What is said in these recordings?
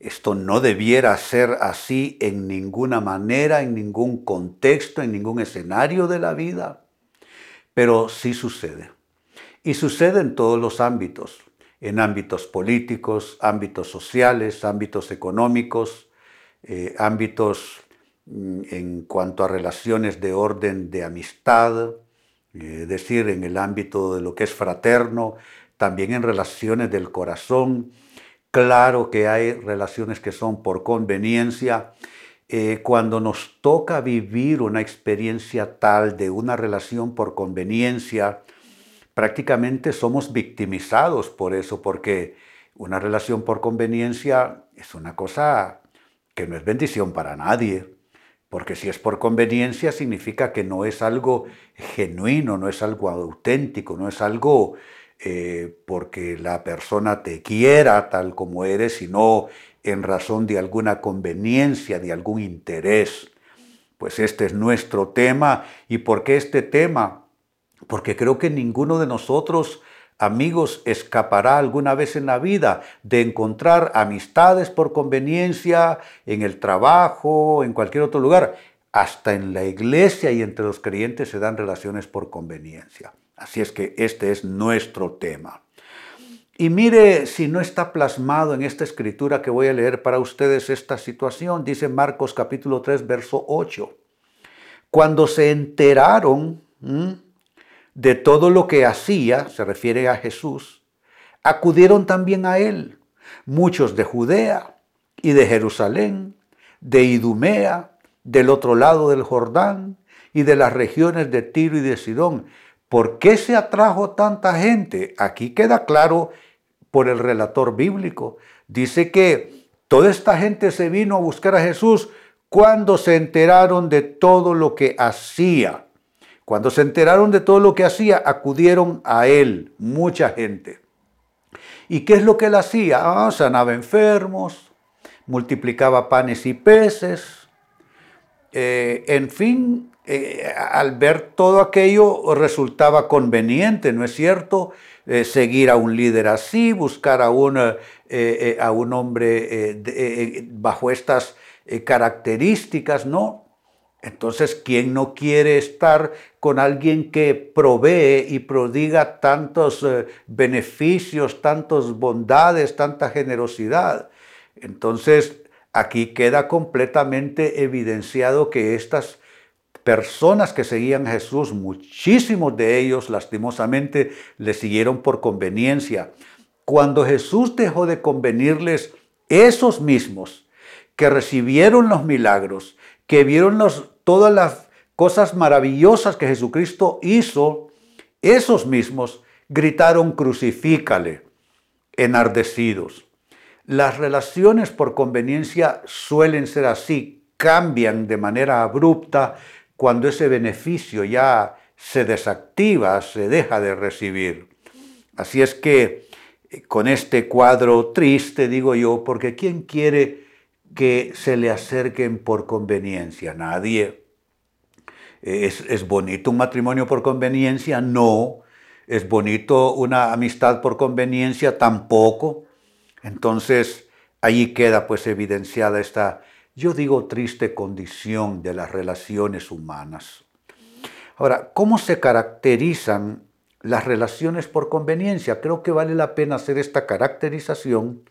Esto no debiera ser así en ninguna manera, en ningún contexto, en ningún escenario de la vida, pero sí sucede. Y sucede en todos los ámbitos, en ámbitos políticos, ámbitos sociales, ámbitos económicos, eh, ámbitos mm, en cuanto a relaciones de orden de amistad, es decir, en el ámbito de lo que es fraterno, también en relaciones del corazón, Claro que hay relaciones que son por conveniencia. Eh, cuando nos toca vivir una experiencia tal de una relación por conveniencia, prácticamente somos victimizados por eso, porque una relación por conveniencia es una cosa que no es bendición para nadie. Porque si es por conveniencia significa que no es algo genuino, no es algo auténtico, no es algo eh, porque la persona te quiera tal como eres, sino en razón de alguna conveniencia, de algún interés. Pues este es nuestro tema. ¿Y por qué este tema? Porque creo que ninguno de nosotros, amigos, escapará alguna vez en la vida de encontrar amistades por conveniencia, en el trabajo, en cualquier otro lugar. Hasta en la iglesia y entre los creyentes se dan relaciones por conveniencia. Así es que este es nuestro tema. Y mire si no está plasmado en esta escritura que voy a leer para ustedes esta situación. Dice Marcos capítulo 3, verso 8. Cuando se enteraron de todo lo que hacía, se refiere a Jesús, acudieron también a él, muchos de Judea y de Jerusalén, de Idumea, del otro lado del Jordán y de las regiones de Tiro y de Sidón ¿Por qué se atrajo tanta gente? Aquí queda claro por el relator bíblico. Dice que toda esta gente se vino a buscar a Jesús cuando se enteraron de todo lo que hacía. Cuando se enteraron de todo lo que hacía, acudieron a él, mucha gente. ¿Y qué es lo que él hacía? Ah, sanaba enfermos, multiplicaba panes y peces, eh, en fin, eh, al ver todo aquello resultaba conveniente, ¿no es cierto? Eh, seguir a un líder así, buscar a un, a un hombre bajo estas características, ¿no? Entonces, ¿quién no quiere estar con alguien que provee y prodiga tantos beneficios, tantas bondades, tanta generosidad? Entonces, aquí queda completamente evidenciado que estas personas que seguían a Jesús, muchísimos de ellos lastimosamente le siguieron por conveniencia. Cuando Jesús dejó de convenirles, esos mismos que recibieron los milagros, que vieron todas las cosas maravillosas que Jesucristo hizo, esos mismos gritaron crucifícale, enardecidos. Las relaciones por conveniencia suelen ser así, cambian de manera abrupta, cuando ese beneficio ya se desactiva, se deja de recibir. Así es que eh, con este cuadro triste, digo yo, porque ¿quién quiere que se le acerquen por conveniencia? Nadie. ¿Es, ¿Es, bonito un matrimonio por conveniencia? No. ¿Es bonito una amistad por conveniencia? Tampoco. Entonces, allí queda pues evidenciada esta yo digo triste condición de las relaciones humanas. Ahora, ¿cómo se caracterizan las relaciones por conveniencia? Creo que vale la pena hacer esta caracterización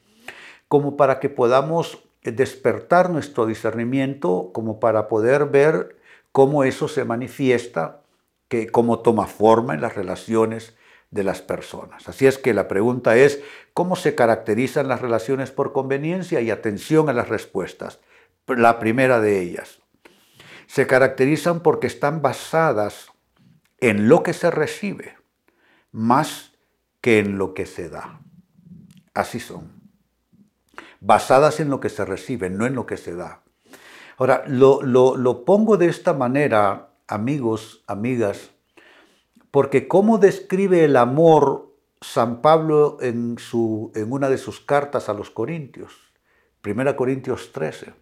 como para que podamos despertar nuestro discernimiento, como para poder ver cómo eso se manifiesta, que, cómo toma forma en las relaciones de las personas. Así es que la pregunta es, ¿cómo se caracterizan las relaciones por conveniencia? Y atención a las respuestas la primera de ellas. Se caracterizan porque están basadas en lo que se recibe más que en lo que se da. Así son. Basadas en lo que se recibe, no en lo que se da. Ahora, lo, lo pongo de esta manera, amigos, amigas, porque cómo describe el amor San Pablo en, una de sus cartas a los Corintios, 1 Corintios 13,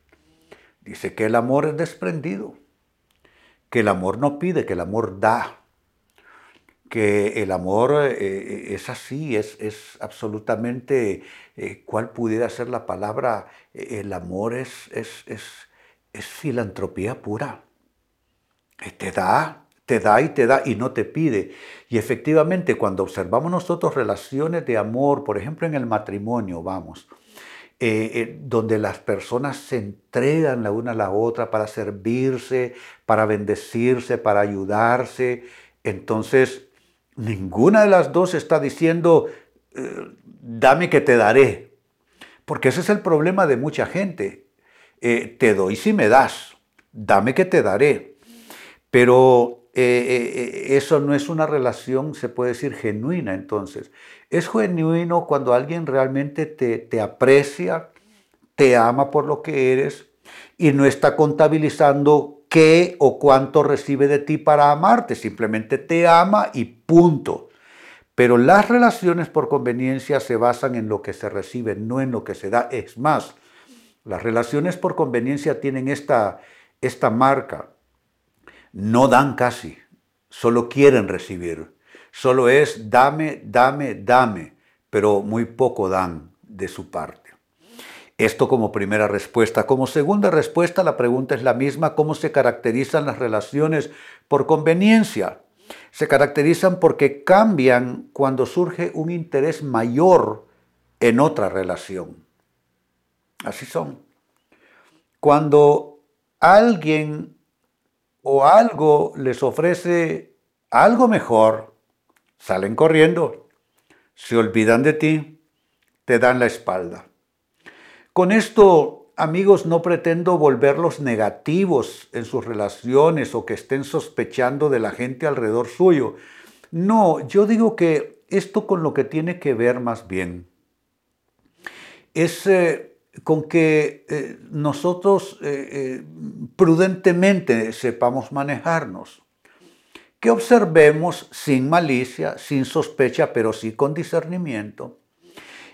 dice que el amor es desprendido, que el amor no pide, que el amor da, que el amor eh, eh, es así, es, es absolutamente, eh, ¿cuál pudiera ser la palabra? El amor es, es, es, es filantropía pura. Te da, te da y te da y no te pide. Y efectivamente, cuando observamos nosotros relaciones de amor, por ejemplo en el matrimonio, vamos, eh, eh, donde las personas se entregan la una a la otra para servirse, para bendecirse, para ayudarse, entonces ninguna de las dos está diciendo, eh, dame que te daré. Porque ese es el problema de mucha gente. te doy si me das, dame que te daré. Pero eh, eh, eh, eso no es una relación, se puede decir, genuina entonces. Es genuino cuando alguien realmente te, te aprecia, te ama por lo que eres y no está contabilizando qué o cuánto recibe de ti para amarte, simplemente te ama y punto. Pero las relaciones por conveniencia se basan en lo que se recibe, no en lo que se da. Es más, las relaciones por conveniencia tienen esta, esta marca no dan casi, solo quieren recibir. Solo es dame, dame, dame, pero muy poco dan de su parte. Esto como primera respuesta. Como segunda respuesta, la pregunta es la misma, ¿cómo se caracterizan las relaciones por conveniencia? Se caracterizan porque cambian cuando surge un interés mayor en otra relación. Así son. Cuando alguien o algo les ofrece algo mejor, salen corriendo, se olvidan de ti, te dan la espalda. Con esto, amigos, no pretendo volverlos negativos en sus relaciones o que estén sospechando de la gente alrededor suyo. No, yo digo que esto con lo que tiene que ver más bien es eh, con que eh, nosotros eh, eh, prudentemente sepamos manejarnos, que observemos sin malicia, sin sospecha, pero sí con discernimiento,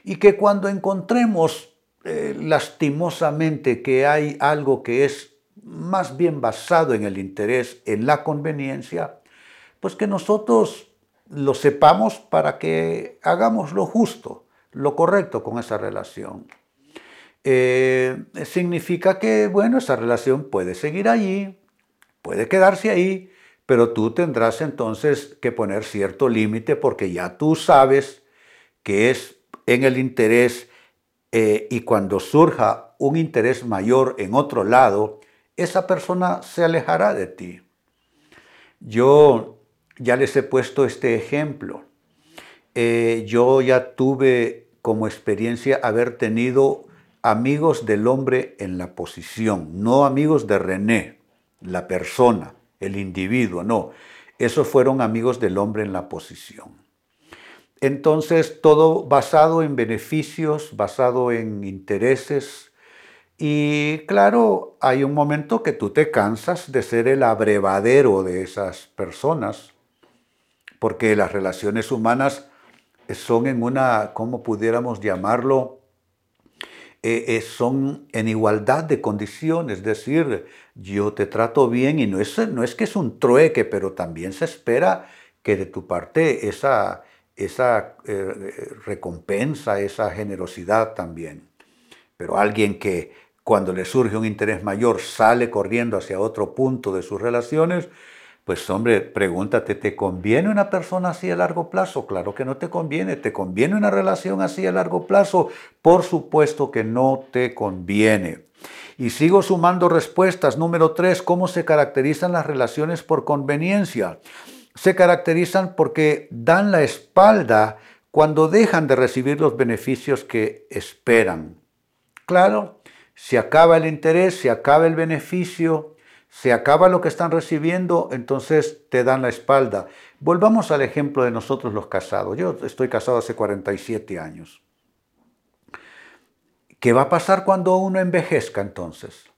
y que cuando encontremos lastimosamente que hay algo que es más bien basado en el interés, en la conveniencia, pues que nosotros lo sepamos para que hagamos lo justo, lo correcto con esa relación. Eh, significa que, bueno, esa relación puede seguir allí, puede quedarse ahí, pero tú tendrás entonces que poner cierto límite porque ya tú sabes que es en el interés eh, y cuando surja un interés mayor en otro lado, esa persona se alejará de ti. Yo ya les he puesto este ejemplo. Eh, yo ya tuve como experiencia haber tenido amigos del hombre en la posición, no amigos de René, la persona, el individuo, no. Esos fueron amigos del hombre en la posición. Entonces, todo basado en beneficios, basado en intereses. Y claro, hay un momento que tú te cansas de ser el abrevadero de esas personas, porque las relaciones humanas son en una, ¿cómo pudiéramos llamarlo? Eh, eh, son en igualdad de condiciones, es decir, yo te trato bien y no es, no es que es un trueque, pero también se espera que de tu parte esa, esa eh, recompensa, esa generosidad también. Pero alguien que cuando le surge un interés mayor sale corriendo hacia otro punto de sus relaciones, pues hombre, pregúntate, ¿te conviene una persona así a largo plazo? Claro que no te conviene. ¿Te conviene una relación así a largo plazo? Por supuesto que no te conviene. Y sigo sumando respuestas. Número tres, ¿cómo se caracterizan las relaciones por conveniencia? Se caracterizan porque dan la espalda cuando dejan de recibir los beneficios que esperan. Claro, se acaba el interés, se acaba el beneficio, se acaba lo que están recibiendo, entonces te dan la espalda. Volvamos al ejemplo de nosotros los casados. Yo estoy casado hace 47 años. ¿Qué va a pasar cuando uno envejezca entonces?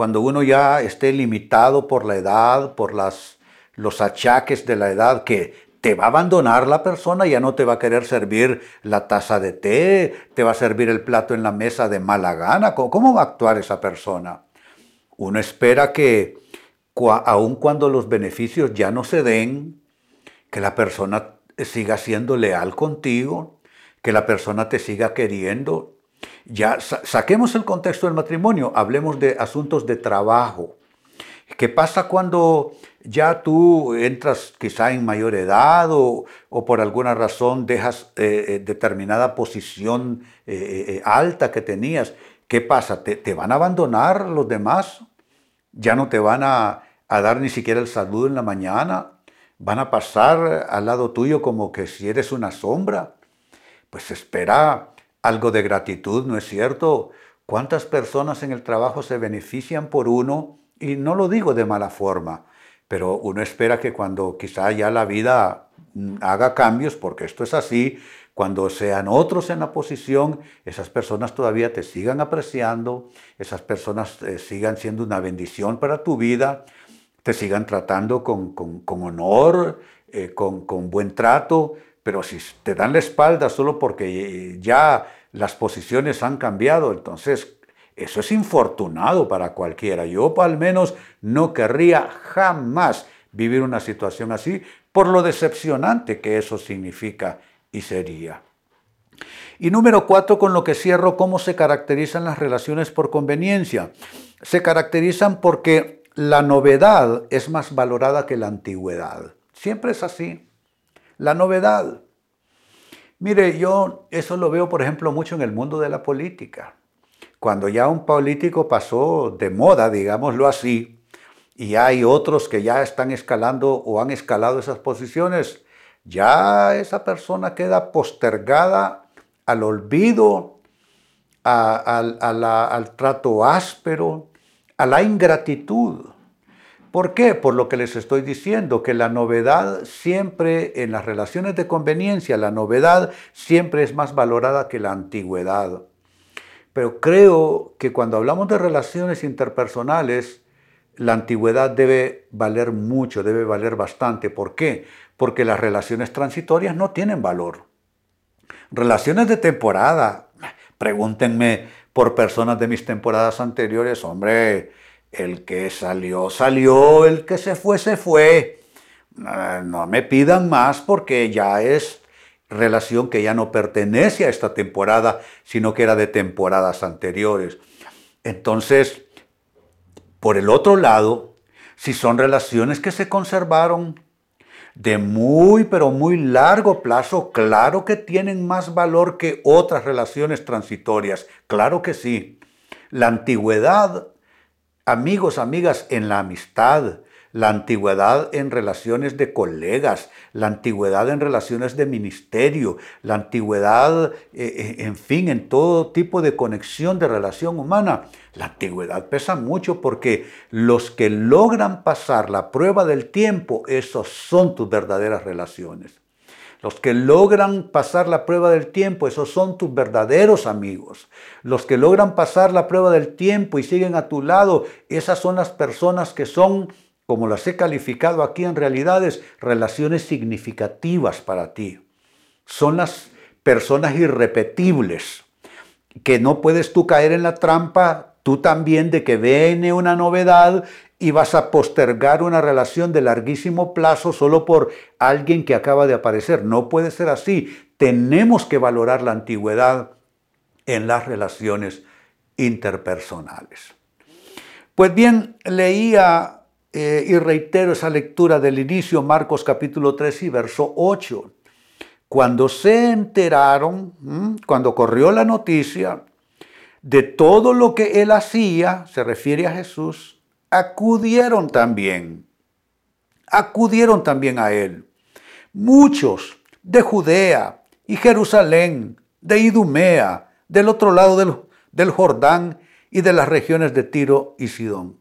cuando uno ya esté limitado por la edad, por las, los achaques de la edad, que te va a abandonar la persona, ya no te va a querer servir la taza de té, te va a servir el plato en la mesa de mala gana. ¿Cómo, va a actuar esa persona? Uno espera que, aun cuando los beneficios ya no se den, que la persona siga siendo leal contigo, que la persona te siga queriendo. Ya saquemos el contexto del matrimonio, hablemos de asuntos de trabajo. ¿Qué pasa cuando ya tú entras quizá en mayor edad o, por alguna razón dejas eh, eh, determinada posición eh, alta que tenías? ¿Qué pasa? ¿Te, van a abandonar los demás? ¿Ya no te van a, dar ni siquiera el saludo en la mañana? ¿Van a pasar al lado tuyo como que si eres una sombra? Pues espera algo de gratitud, ¿no es cierto? ¿Cuántas personas en el trabajo se benefician por uno? Y no lo digo de mala forma, pero uno espera que cuando quizá ya la vida mm, haga cambios, porque esto es así, cuando sean otros en la posición, esas personas todavía te sigan apreciando, esas personas eh, sigan siendo una bendición para tu vida, te sigan tratando con, honor, eh, con, con buen trato, pero si te dan la espalda solo porque ya las posiciones han cambiado, entonces eso es infortunado para cualquiera. Yo al menos no querría jamás vivir una situación así por lo decepcionante que eso significa y sería. Y número cuatro, con lo que cierro, ¿cómo se caracterizan las relaciones por conveniencia? Se caracterizan porque la novedad es más valorada que la antigüedad. Siempre es así. La novedad. Mire, yo eso lo veo, por ejemplo, mucho en el mundo de la política cuando ya un político pasó de moda, digámoslo así, y hay otros que ya están escalando o han escalado esas posiciones, ya esa persona queda postergada al olvido, al trato áspero, a la ingratitud. ¿Por qué? Por lo que les estoy diciendo, que la novedad siempre en las relaciones de conveniencia, la novedad siempre es más valorada que la antigüedad. Pero creo que cuando hablamos de relaciones interpersonales, la antigüedad debe valer mucho, debe valer bastante. ¿Por qué? Porque las relaciones transitorias no tienen valor. Relaciones de temporada, pregúntenme por personas de mis temporadas anteriores, hombre, el que salió, salió, el que se fue, se fue. No me pidan más porque ya es relación que ya no pertenece a esta temporada, sino que era de temporadas anteriores. Entonces, por el otro lado, si son relaciones que se conservaron de muy, pero muy largo plazo, claro que tienen más valor que otras relaciones transitorias, claro que sí. La antigüedad, amigos, amigas, en la amistad, la antigüedad en relaciones de colegas, la antigüedad en relaciones de ministerio, la antigüedad, eh, eh, en fin, en todo tipo de conexión de relación humana. La antigüedad pesa mucho porque los que logran pasar la prueba del tiempo, esos son tus verdaderas relaciones. Los que logran pasar la prueba del tiempo, esos son tus verdaderos amigos. Los que logran pasar la prueba del tiempo y siguen a tu lado, esas son las personas que son como las he calificado aquí en realidades, relaciones significativas para ti. Son las personas irrepetibles, que no puedes tú caer en la trampa, tú también, de que viene una novedad y vas a postergar una relación de larguísimo plazo solo por alguien que acaba de aparecer. No puede ser así. Tenemos que valorar la antigüedad en las relaciones interpersonales. Pues bien, leía eh, y reitero esa lectura del inicio, Marcos capítulo 3 y verso 8. Cuando se enteraron, cuando corrió la noticia de todo lo que él hacía, se refiere a Jesús, acudieron también, acudieron también a él. Muchos de Judea y Jerusalén, de Idumea, del otro lado del, del Jordán y de las regiones de Tiro y Sidón.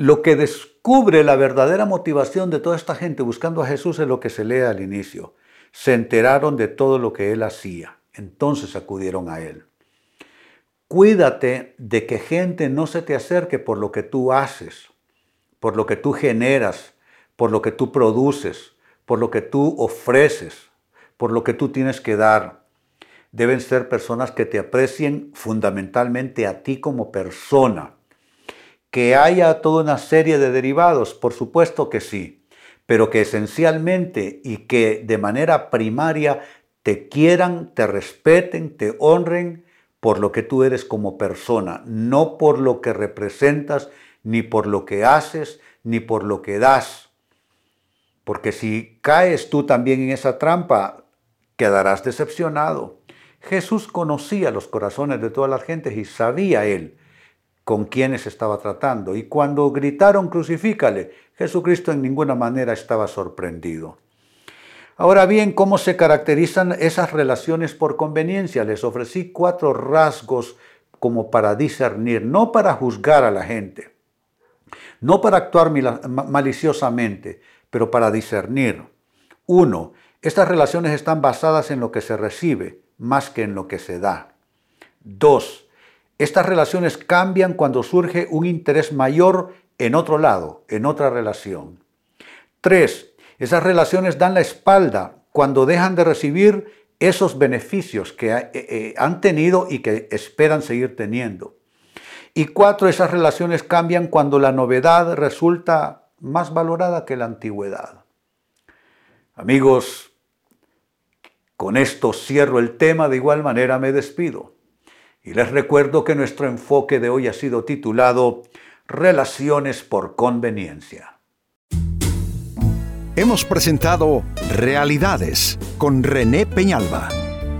Lo que descubre la verdadera motivación de toda esta gente buscando a Jesús es lo que se lee al inicio. Se enteraron de todo lo que él hacía. Entonces acudieron a él. Cuídate de que gente no se te acerque por lo que tú haces, por lo que tú generas, por lo que tú produces, por lo que tú ofreces, por lo que tú tienes que dar. Deben ser personas que te aprecien fundamentalmente a ti como persona. Que haya toda una serie de derivados, por supuesto que sí, pero que esencialmente y que de manera primaria te quieran, te respeten, te honren por lo que tú eres como persona, no por lo que representas, ni por lo que haces, ni por lo que das. Porque si caes tú también en esa trampa, quedarás decepcionado. Jesús conocía los corazones de todas las gentes y sabía él con quiénes estaba tratando. Y cuando gritaron crucifícale, Jesucristo en ninguna manera estaba sorprendido. Ahora bien, ¿cómo se caracterizan esas relaciones por conveniencia? Les ofrecí cuatro rasgos como para discernir, no para juzgar a la gente, no para actuar maliciosamente, pero para discernir. Uno, estas relaciones están basadas en lo que se recibe más que en lo que se da. Dos, estas relaciones cambian cuando surge un interés mayor en otro lado, en otra relación. Tres, esas relaciones dan la espalda cuando dejan de recibir esos beneficios que eh, eh, han tenido y que esperan seguir teniendo. Y cuatro, esas relaciones cambian cuando la novedad resulta más valorada que la antigüedad. Amigos, con esto cierro el tema, de igual manera me despido. Y les recuerdo que nuestro enfoque de hoy ha sido titulado Relaciones por conveniencia. Hemos presentado Realidades con René Peñalba.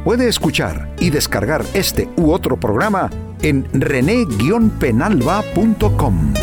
Puede escuchar y descargar este u otro programa en rene-penalba.com.